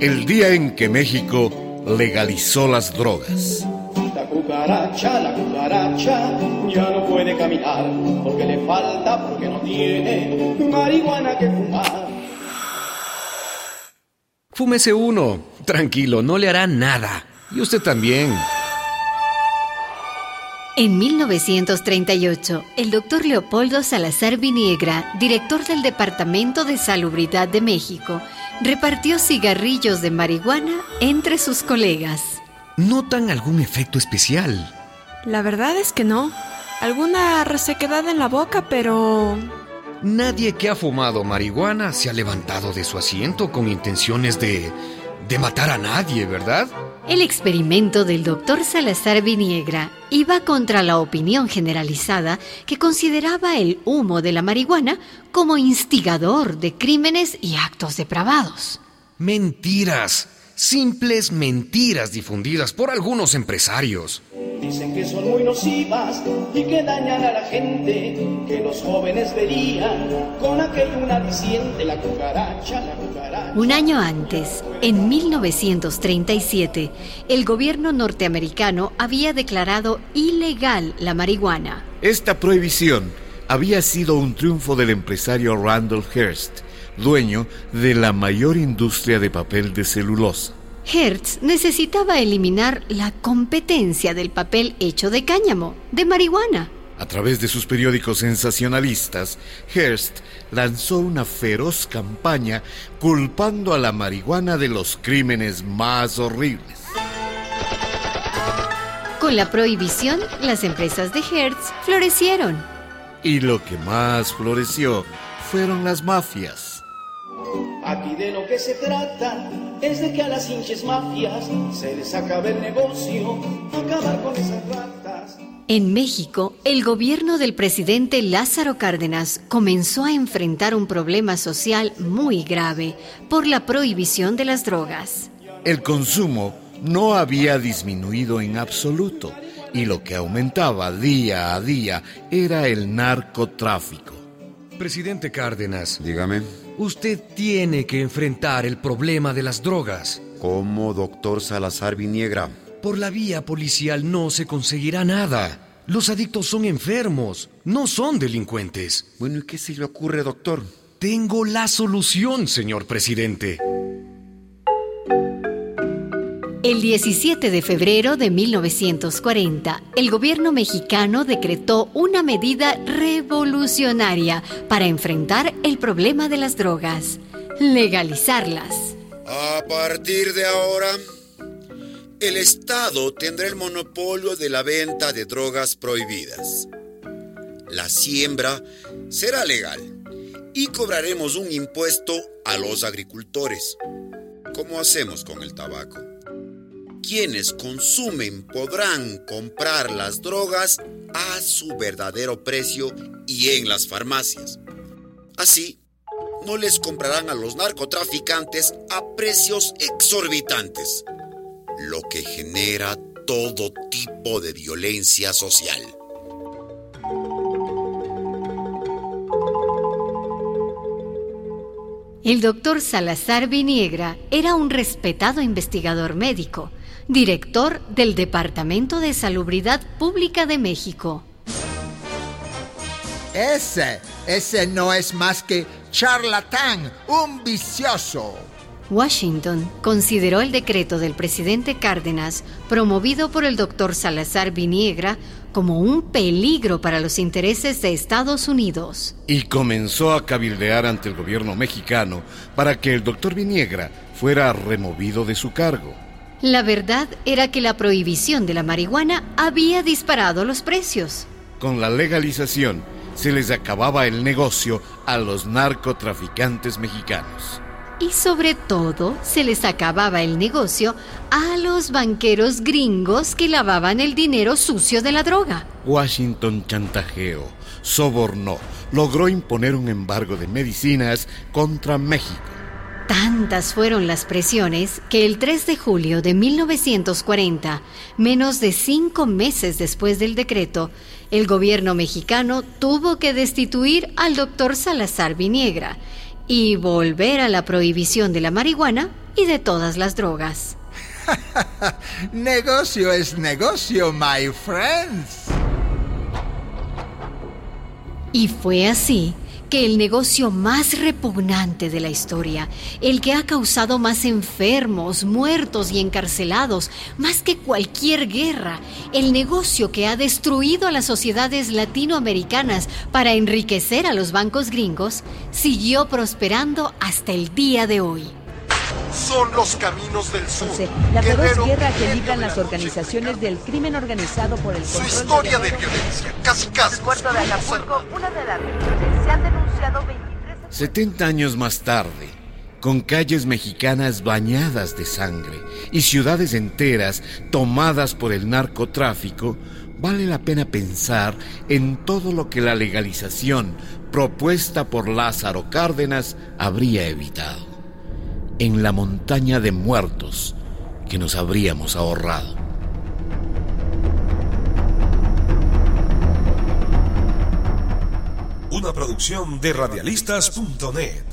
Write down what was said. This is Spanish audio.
el día en que México legalizó las drogas. La cucaracha, la cucaracha, ya no puede caminar porque le falta, porque no tiene marihuana que fumar. Fúmese uno. Tranquilo, no le hará nada. Y usted también. En 1938, el doctor Leopoldo Salazar Viniegra, director del Departamento de Salubridad de México, repartió cigarrillos de marihuana entre sus colegas. ¿Notan algún efecto especial? La verdad es que no. Alguna resequedad en la boca, pero... Nadie que ha fumado marihuana se ha levantado de su asiento con intenciones de... de matar a nadie, ¿verdad? El experimento del doctor Salazar Viniegra iba contra la opinión generalizada que consideraba el humo de la marihuana como instigador de crímenes y actos depravados. Mentiras, simples mentiras difundidas por algunos empresarios. Dicen que son muy nocivas y que dañan a la gente, que los jóvenes verían con aquel un aliciente, la cucaracha, la cucaracha. Un año antes, en 1937, el gobierno norteamericano había declarado ilegal la marihuana. Esta prohibición había sido un triunfo del empresario Randolph Hearst, dueño de la mayor industria de papel de celulosa. Hertz necesitaba eliminar la competencia del papel hecho de cáñamo, de marihuana. A través de sus periódicos sensacionalistas, Hearst lanzó una feroz campaña culpando a la marihuana de los crímenes más horribles. Con la prohibición, las empresas de Hertz florecieron. Y lo que más floreció fueron las mafias. Aquí de lo que se trata es de que a las hinches mafias se les acabe el negocio, acabar con esas ratas. En México, el gobierno del presidente Lázaro Cárdenas comenzó a enfrentar un problema social muy grave por la prohibición de las drogas. El consumo no había disminuido en absoluto y lo que aumentaba día a día era el narcotráfico. Presidente Cárdenas, Dígame, usted tiene que enfrentar el problema de las drogas. ¿cómo, doctor Salazar Viniegra? Por la vía policial no se conseguirá nada. Los adictos son enfermos, no son delincuentes. Bueno, ¿y qué se le ocurre, doctor? Tengo la solución, señor presidente. El 17 de febrero de 1940, el gobierno mexicano decretó una medida revolucionaria para enfrentar el problema de las drogas, legalizarlas. A partir de ahora, el Estado tendrá el monopolio de la venta de drogas prohibidas. La siembra será legal y cobraremos un impuesto a los agricultores, como hacemos con el tabaco. Quienes consumen podrán comprar las drogas a su verdadero precio y en las farmacias. Así, no les comprarán a los narcotraficantes a precios exorbitantes, lo que genera todo tipo de violencia social. El doctor Salazar Viniegra era un respetado investigador médico, director del Departamento de Salubridad Pública de México. Ese, ese no es más que charlatán, un vicioso. Washington consideró el decreto del presidente Cárdenas, promovido por el doctor Salazar Viniegra, como un peligro para los intereses de Estados Unidos. Y comenzó a cabildear ante el gobierno mexicano para que el doctor Viniegra fuera removido de su cargo. La verdad era que la prohibición de la marihuana había disparado los precios. Con la legalización se les acababa el negocio a los narcotraficantes mexicanos. Y sobre todo se les acababa el negocio a los banqueros gringos que lavaban el dinero sucio de la droga. Washington chantajeó, sobornó, logró imponer un embargo de medicinas contra México. Tantas fueron las presiones que el 3 de julio de 1940, menos de cinco meses después del decreto, el gobierno mexicano tuvo que destituir al doctor Salazar Viniegra y volver a la prohibición de la marihuana y de todas las drogas. negocio es negocio, my friends. Y fue así que el negocio más repugnante de la historia, el que ha causado más enfermos, muertos y encarcelados, más que cualquier guerra, el negocio que ha destruido a las sociedades latinoamericanas para enriquecer a los bancos gringos, siguió prosperando hasta el día de hoy son los caminos del sur. la feroz guerra que libran las organizaciones del crimen organizado por el control Su historia de, violencia, casi casi. puerto de Acapulco, una de las se han denunciado 23... 70 años más tarde, con calles mexicanas bañadas de sangre y ciudades enteras tomadas por el narcotráfico, vale la pena pensar en todo lo que la legalización propuesta por Lázaro Cárdenas habría evitado en la montaña de muertos que nos habríamos ahorrado. Una producción de radialistas.net.